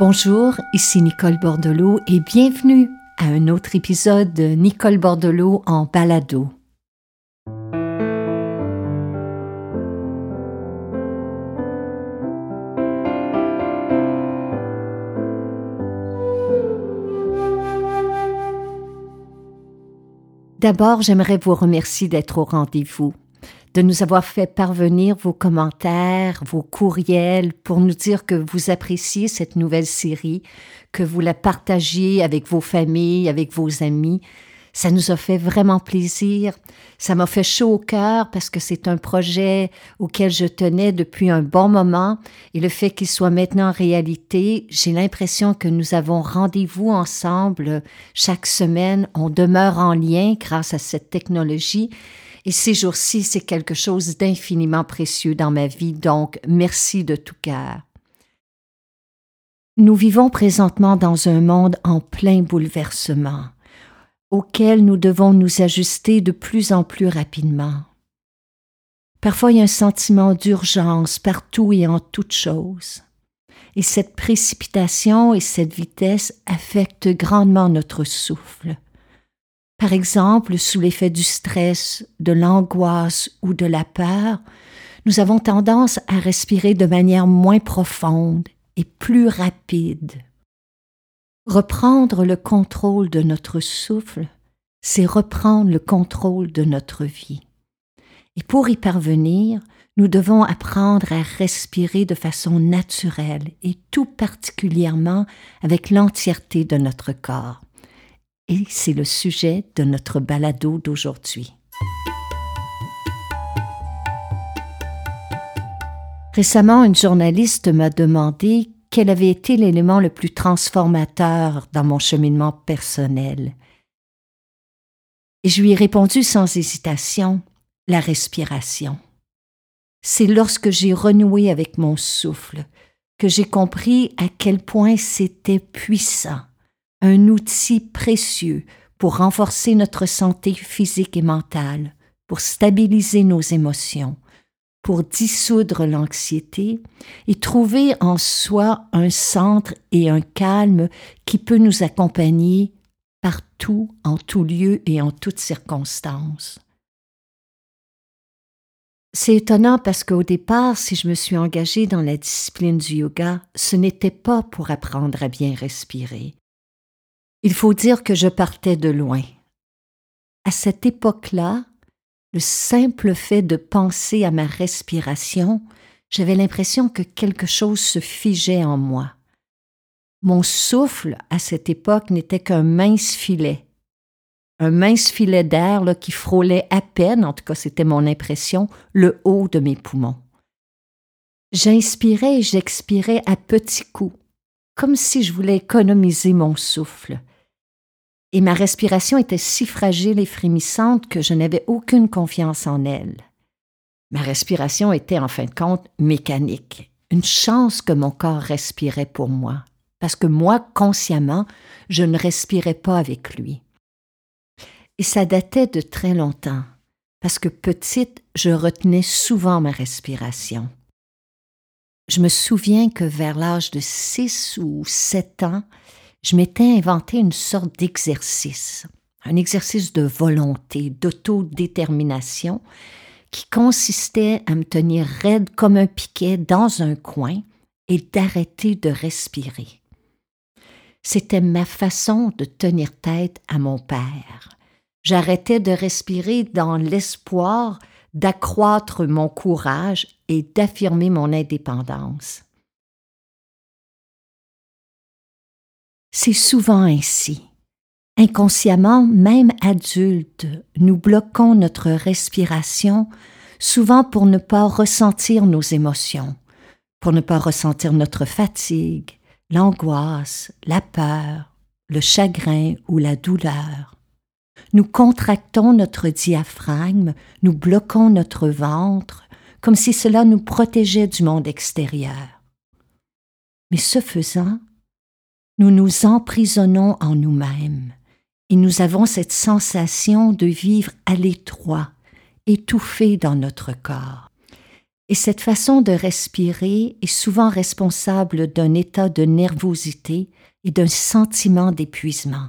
Bonjour, ici Nicole Bordelot et bienvenue à un autre épisode de Nicole Bordelot en balado. D'abord, j'aimerais vous remercier d'être au rendez-vous de nous avoir fait parvenir vos commentaires, vos courriels pour nous dire que vous appréciez cette nouvelle série, que vous la partagiez avec vos familles, avec vos amis. Ça nous a fait vraiment plaisir. Ça m'a fait chaud au cœur parce que c'est un projet auquel je tenais depuis un bon moment et le fait qu'il soit maintenant réalité, j'ai l'impression que nous avons rendez-vous ensemble chaque semaine. On demeure en lien grâce à cette technologie et ces jours-ci, c'est quelque chose d'infiniment précieux dans ma vie, donc merci de tout cœur. Nous vivons présentement dans un monde en plein bouleversement, auquel nous devons nous ajuster de plus en plus rapidement. Parfois, il y a un sentiment d'urgence partout et en toutes choses. Et cette précipitation et cette vitesse affectent grandement notre souffle. Par exemple, sous l'effet du stress, de l'angoisse ou de la peur, nous avons tendance à respirer de manière moins profonde et plus rapide. Reprendre le contrôle de notre souffle, c'est reprendre le contrôle de notre vie. Et pour y parvenir, nous devons apprendre à respirer de façon naturelle et tout particulièrement avec l'entièreté de notre corps et c'est le sujet de notre balado d'aujourd'hui. Récemment, une journaliste m'a demandé quel avait été l'élément le plus transformateur dans mon cheminement personnel. Et je lui ai répondu sans hésitation, la respiration. C'est lorsque j'ai renoué avec mon souffle que j'ai compris à quel point c'était puissant un outil précieux pour renforcer notre santé physique et mentale, pour stabiliser nos émotions, pour dissoudre l'anxiété et trouver en soi un centre et un calme qui peut nous accompagner partout, en tout lieu et en toutes circonstances. C'est étonnant parce qu'au départ, si je me suis engagée dans la discipline du yoga, ce n'était pas pour apprendre à bien respirer. Il faut dire que je partais de loin. À cette époque-là, le simple fait de penser à ma respiration, j'avais l'impression que quelque chose se figeait en moi. Mon souffle, à cette époque, n'était qu'un mince filet. Un mince filet d'air qui frôlait à peine, en tout cas c'était mon impression, le haut de mes poumons. J'inspirais et j'expirais à petits coups, comme si je voulais économiser mon souffle et ma respiration était si fragile et frémissante que je n'avais aucune confiance en elle. Ma respiration était en fin de compte mécanique. Une chance que mon corps respirait pour moi, parce que moi, consciemment, je ne respirais pas avec lui. Et ça datait de très longtemps, parce que petite, je retenais souvent ma respiration. Je me souviens que vers l'âge de six ou sept ans, je m'étais inventé une sorte d'exercice, un exercice de volonté, d'autodétermination, qui consistait à me tenir raide comme un piquet dans un coin et d'arrêter de respirer. C'était ma façon de tenir tête à mon père. J'arrêtais de respirer dans l'espoir d'accroître mon courage et d'affirmer mon indépendance. C'est souvent ainsi. Inconsciemment, même adultes, nous bloquons notre respiration, souvent pour ne pas ressentir nos émotions, pour ne pas ressentir notre fatigue, l'angoisse, la peur, le chagrin ou la douleur. Nous contractons notre diaphragme, nous bloquons notre ventre, comme si cela nous protégeait du monde extérieur. Mais ce faisant, nous nous emprisonnons en nous-mêmes et nous avons cette sensation de vivre à l'étroit, étouffé dans notre corps. Et cette façon de respirer est souvent responsable d'un état de nervosité et d'un sentiment d'épuisement.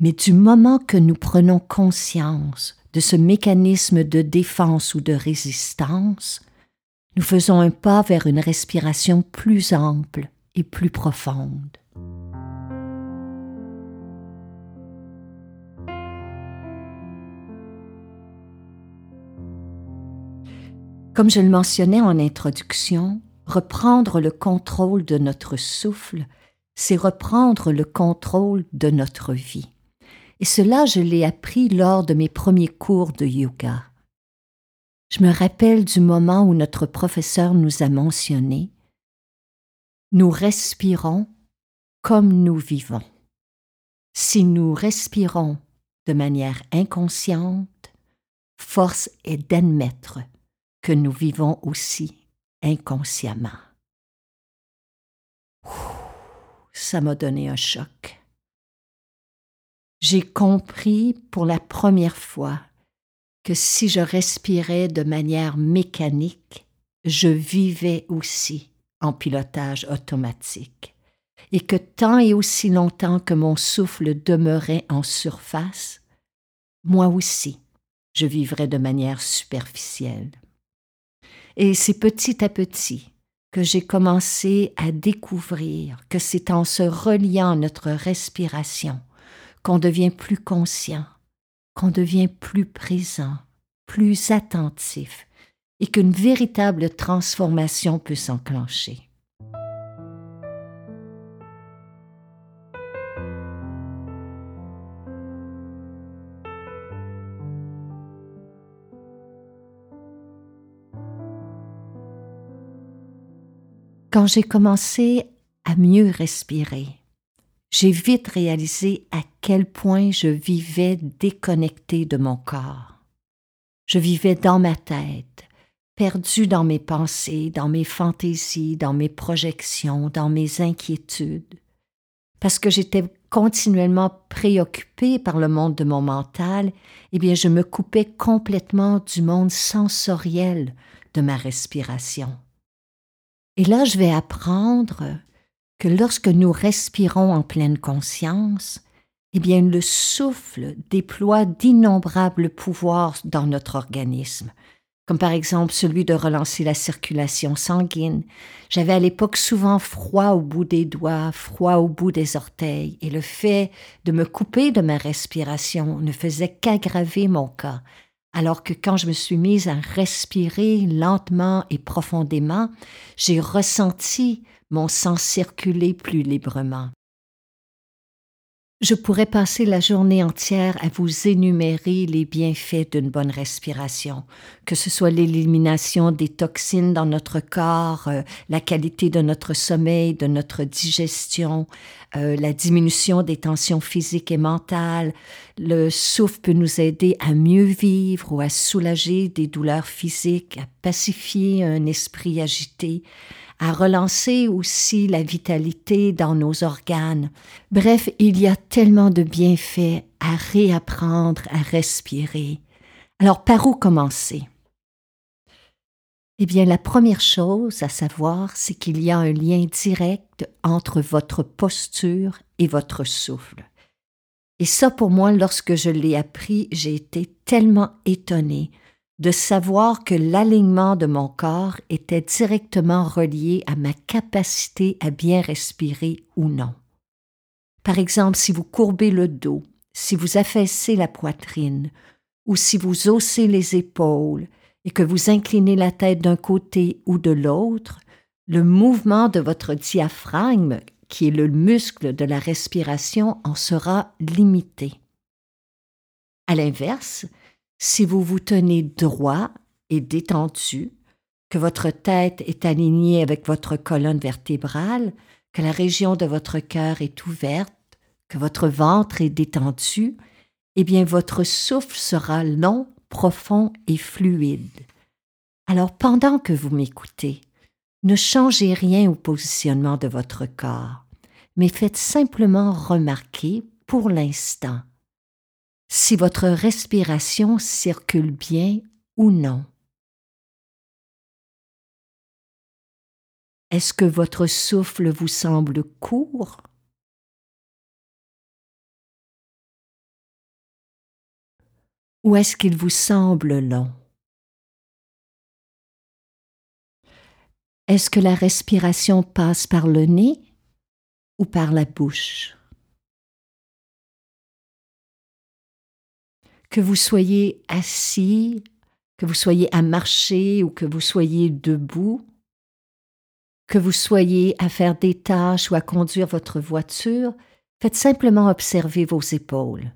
Mais du moment que nous prenons conscience de ce mécanisme de défense ou de résistance, nous faisons un pas vers une respiration plus ample et plus profonde. Comme je le mentionnais en introduction, reprendre le contrôle de notre souffle, c'est reprendre le contrôle de notre vie. Et cela, je l'ai appris lors de mes premiers cours de yoga. Je me rappelle du moment où notre professeur nous a mentionné Nous respirons comme nous vivons. Si nous respirons de manière inconsciente, force est d'admettre que nous vivons aussi inconsciemment. Ça m'a donné un choc. J'ai compris pour la première fois que si je respirais de manière mécanique, je vivais aussi en pilotage automatique, et que tant et aussi longtemps que mon souffle demeurait en surface, moi aussi, je vivrais de manière superficielle. Et c'est petit à petit que j'ai commencé à découvrir que c'est en se reliant à notre respiration qu'on devient plus conscient, qu'on devient plus présent, plus attentif, et qu'une véritable transformation peut s'enclencher. Quand j'ai commencé à mieux respirer, j'ai vite réalisé à quel point je vivais déconnecté de mon corps. Je vivais dans ma tête, perdu dans mes pensées, dans mes fantaisies, dans mes projections, dans mes inquiétudes, parce que j'étais continuellement préoccupée par le monde de mon mental, eh bien je me coupais complètement du monde sensoriel de ma respiration. Et là, je vais apprendre que lorsque nous respirons en pleine conscience, eh bien, le souffle déploie d'innombrables pouvoirs dans notre organisme, comme par exemple celui de relancer la circulation sanguine. J'avais à l'époque souvent froid au bout des doigts, froid au bout des orteils, et le fait de me couper de ma respiration ne faisait qu'aggraver mon cas, alors que quand je me suis mise à respirer lentement et profondément, j'ai ressenti mon sang circuler plus librement. Je pourrais passer la journée entière à vous énumérer les bienfaits d'une bonne respiration, que ce soit l'élimination des toxines dans notre corps, euh, la qualité de notre sommeil, de notre digestion, euh, la diminution des tensions physiques et mentales. Le souffle peut nous aider à mieux vivre ou à soulager des douleurs physiques, à pacifier un esprit agité, à relancer aussi la vitalité dans nos organes. Bref, il y a tellement de bienfaits à réapprendre à respirer. Alors par où commencer? Eh bien, la première chose à savoir, c'est qu'il y a un lien direct entre votre posture et votre souffle. Et ça, pour moi, lorsque je l'ai appris, j'ai été tellement étonnée de savoir que l'alignement de mon corps était directement relié à ma capacité à bien respirer ou non. Par exemple, si vous courbez le dos, si vous affaissez la poitrine, ou si vous haussez les épaules et que vous inclinez la tête d'un côté ou de l'autre, le mouvement de votre diaphragme, qui est le muscle de la respiration, en sera limité. À l'inverse, si vous vous tenez droit et détendu, que votre tête est alignée avec votre colonne vertébrale, que la région de votre cœur est ouverte, que votre ventre est détendu, eh bien votre souffle sera long, profond et fluide. Alors pendant que vous m'écoutez, ne changez rien au positionnement de votre corps, mais faites simplement remarquer pour l'instant si votre respiration circule bien ou non. Est-ce que votre souffle vous semble court? Ou est-ce qu'il vous semble long? Est-ce que la respiration passe par le nez ou par la bouche? Que vous soyez assis, que vous soyez à marcher ou que vous soyez debout, que vous soyez à faire des tâches ou à conduire votre voiture, faites simplement observer vos épaules.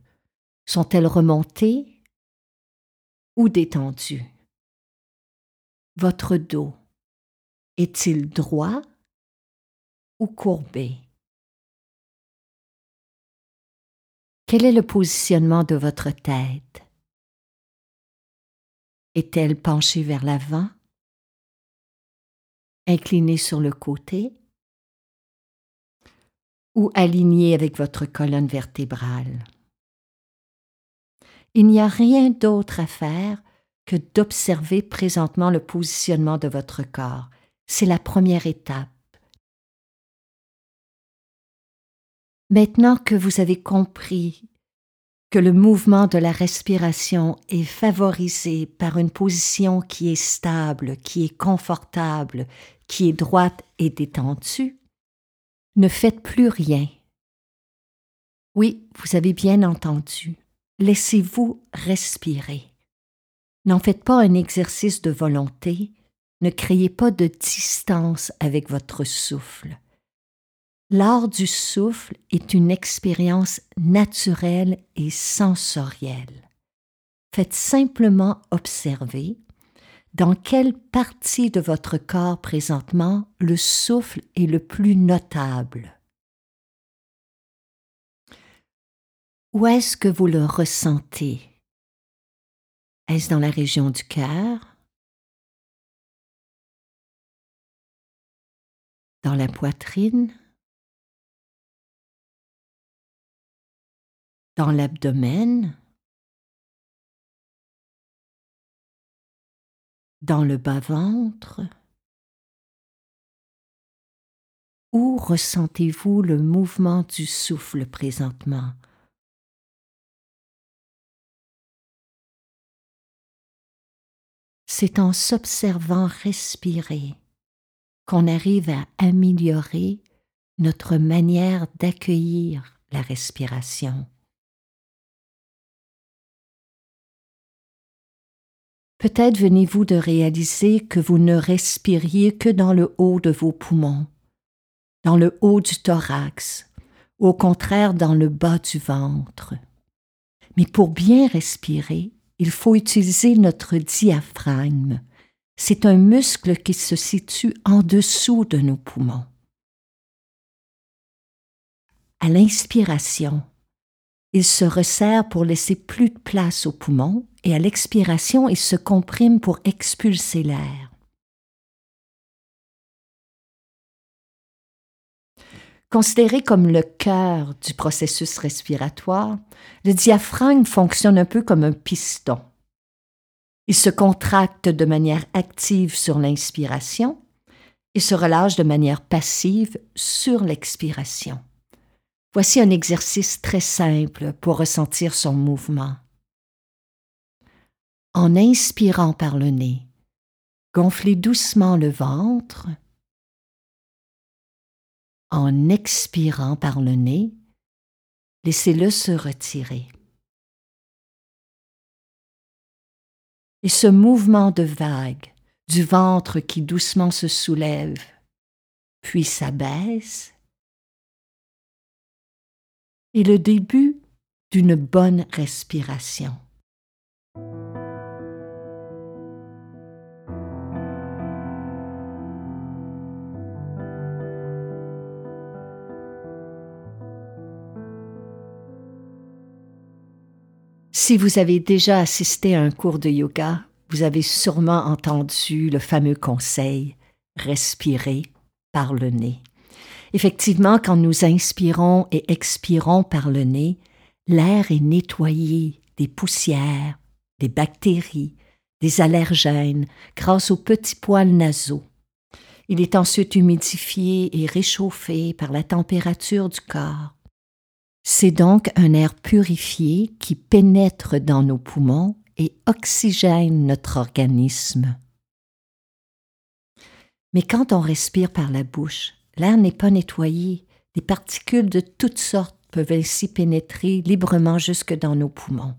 Sont-elles remontées ou détendues? Votre dos est-il droit ou courbé? Quel est le positionnement de votre tête? Est-elle penchée vers l'avant? Inclinée sur le côté? Ou alignée avec votre colonne vertébrale? Il n'y a rien d'autre à faire que d'observer présentement le positionnement de votre corps. C'est la première étape. Maintenant que vous avez compris que le mouvement de la respiration est favorisé par une position qui est stable, qui est confortable, qui est droite et détendue, ne faites plus rien. Oui, vous avez bien entendu. Laissez-vous respirer. N'en faites pas un exercice de volonté, ne créez pas de distance avec votre souffle. L'art du souffle est une expérience naturelle et sensorielle. Faites simplement observer dans quelle partie de votre corps présentement le souffle est le plus notable. Où est-ce que vous le ressentez? Est-ce dans la région du cœur? Dans la poitrine? Dans l'abdomen, dans le bas-ventre Où ressentez-vous le mouvement du souffle présentement? C'est en s'observant respirer qu'on arrive à améliorer notre manière d'accueillir la respiration. Peut-être venez-vous de réaliser que vous ne respiriez que dans le haut de vos poumons, dans le haut du thorax, au contraire dans le bas du ventre. Mais pour bien respirer, il faut utiliser notre diaphragme. C'est un muscle qui se situe en dessous de nos poumons. À l'inspiration, il se resserre pour laisser plus de place aux poumons et à l'expiration, il se comprime pour expulser l'air. Considéré comme le cœur du processus respiratoire, le diaphragme fonctionne un peu comme un piston. Il se contracte de manière active sur l'inspiration et se relâche de manière passive sur l'expiration. Voici un exercice très simple pour ressentir son mouvement. En inspirant par le nez, gonflez doucement le ventre. En expirant par le nez, laissez-le se retirer. Et ce mouvement de vague du ventre qui doucement se soulève, puis s'abaisse, est le début d'une bonne respiration. Si vous avez déjà assisté à un cours de yoga, vous avez sûrement entendu le fameux conseil respirer par le nez. Effectivement, quand nous inspirons et expirons par le nez, l'air est nettoyé des poussières, des bactéries, des allergènes grâce aux petits poils nasaux. Il est ensuite humidifié et réchauffé par la température du corps. C'est donc un air purifié qui pénètre dans nos poumons et oxygène notre organisme. Mais quand on respire par la bouche, l'air n'est pas nettoyé, des particules de toutes sortes peuvent ainsi pénétrer librement jusque dans nos poumons.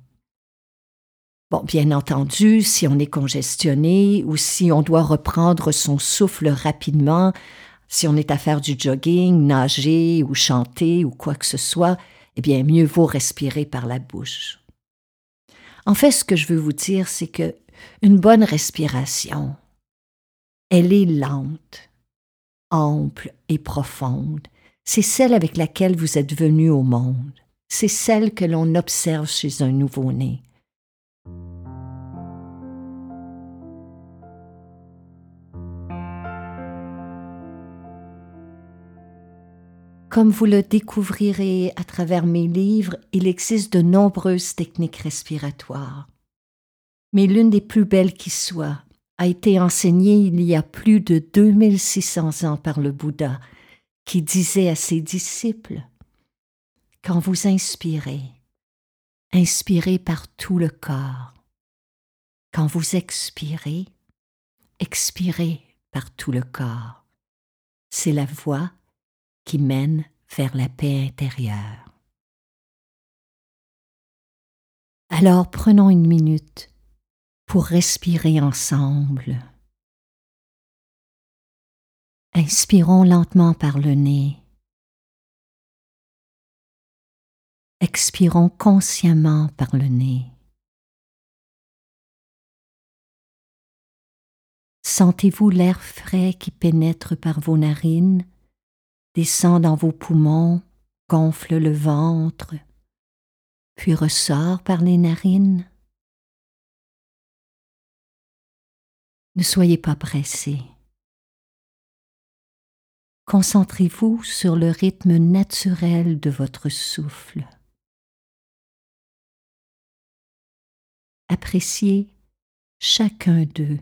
Bon, bien entendu, si on est congestionné ou si on doit reprendre son souffle rapidement, si on est à faire du jogging, nager ou chanter ou quoi que ce soit, eh bien, mieux vaut respirer par la bouche. En fait, ce que je veux vous dire, c'est que une bonne respiration, elle est lente, ample et profonde. C'est celle avec laquelle vous êtes venu au monde. C'est celle que l'on observe chez un nouveau-né. Comme vous le découvrirez à travers mes livres, il existe de nombreuses techniques respiratoires. Mais l'une des plus belles qui soit a été enseignée il y a plus de 2600 ans par le Bouddha, qui disait à ses disciples Quand vous inspirez, inspirez par tout le corps. Quand vous expirez, expirez par tout le corps. C'est la voie qui mène vers la paix intérieure. Alors prenons une minute pour respirer ensemble. Inspirons lentement par le nez. Expirons consciemment par le nez. Sentez-vous l'air frais qui pénètre par vos narines descend dans vos poumons, gonfle le ventre, puis ressort par les narines. Ne soyez pas pressé. Concentrez-vous sur le rythme naturel de votre souffle. Appréciez chacun d'eux.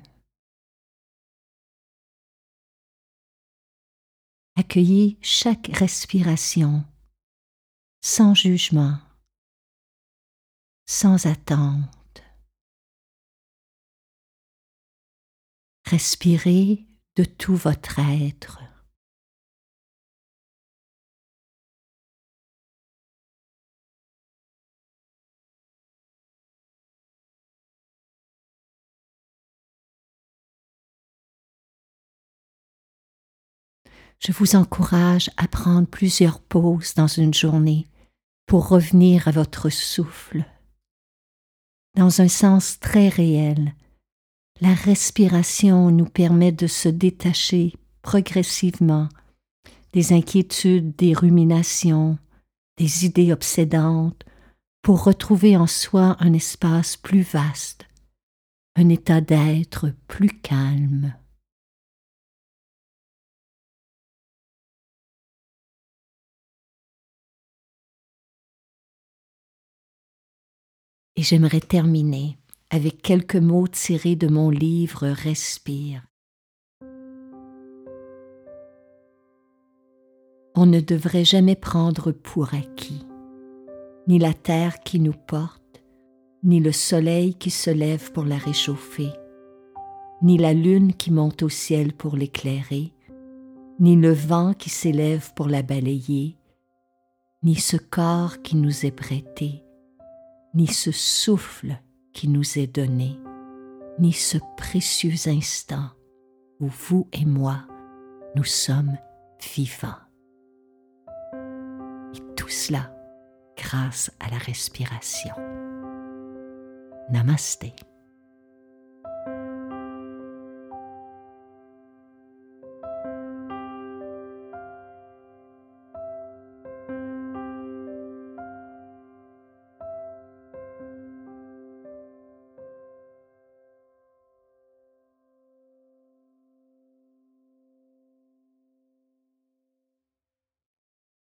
Accueillez chaque respiration sans jugement, sans attente. Respirez de tout votre être. Je vous encourage à prendre plusieurs pauses dans une journée pour revenir à votre souffle. Dans un sens très réel, la respiration nous permet de se détacher progressivement des inquiétudes, des ruminations, des idées obsédantes, pour retrouver en soi un espace plus vaste, un état d'être plus calme. Et j'aimerais terminer avec quelques mots tirés de mon livre Respire. On ne devrait jamais prendre pour acquis ni la terre qui nous porte, ni le soleil qui se lève pour la réchauffer, ni la lune qui monte au ciel pour l'éclairer, ni le vent qui s'élève pour la balayer, ni ce corps qui nous est prêté, ni ce souffle qui nous est donné, ni ce précieux instant où vous et moi, nous sommes vivants. Et tout cela grâce à la respiration. Namaste.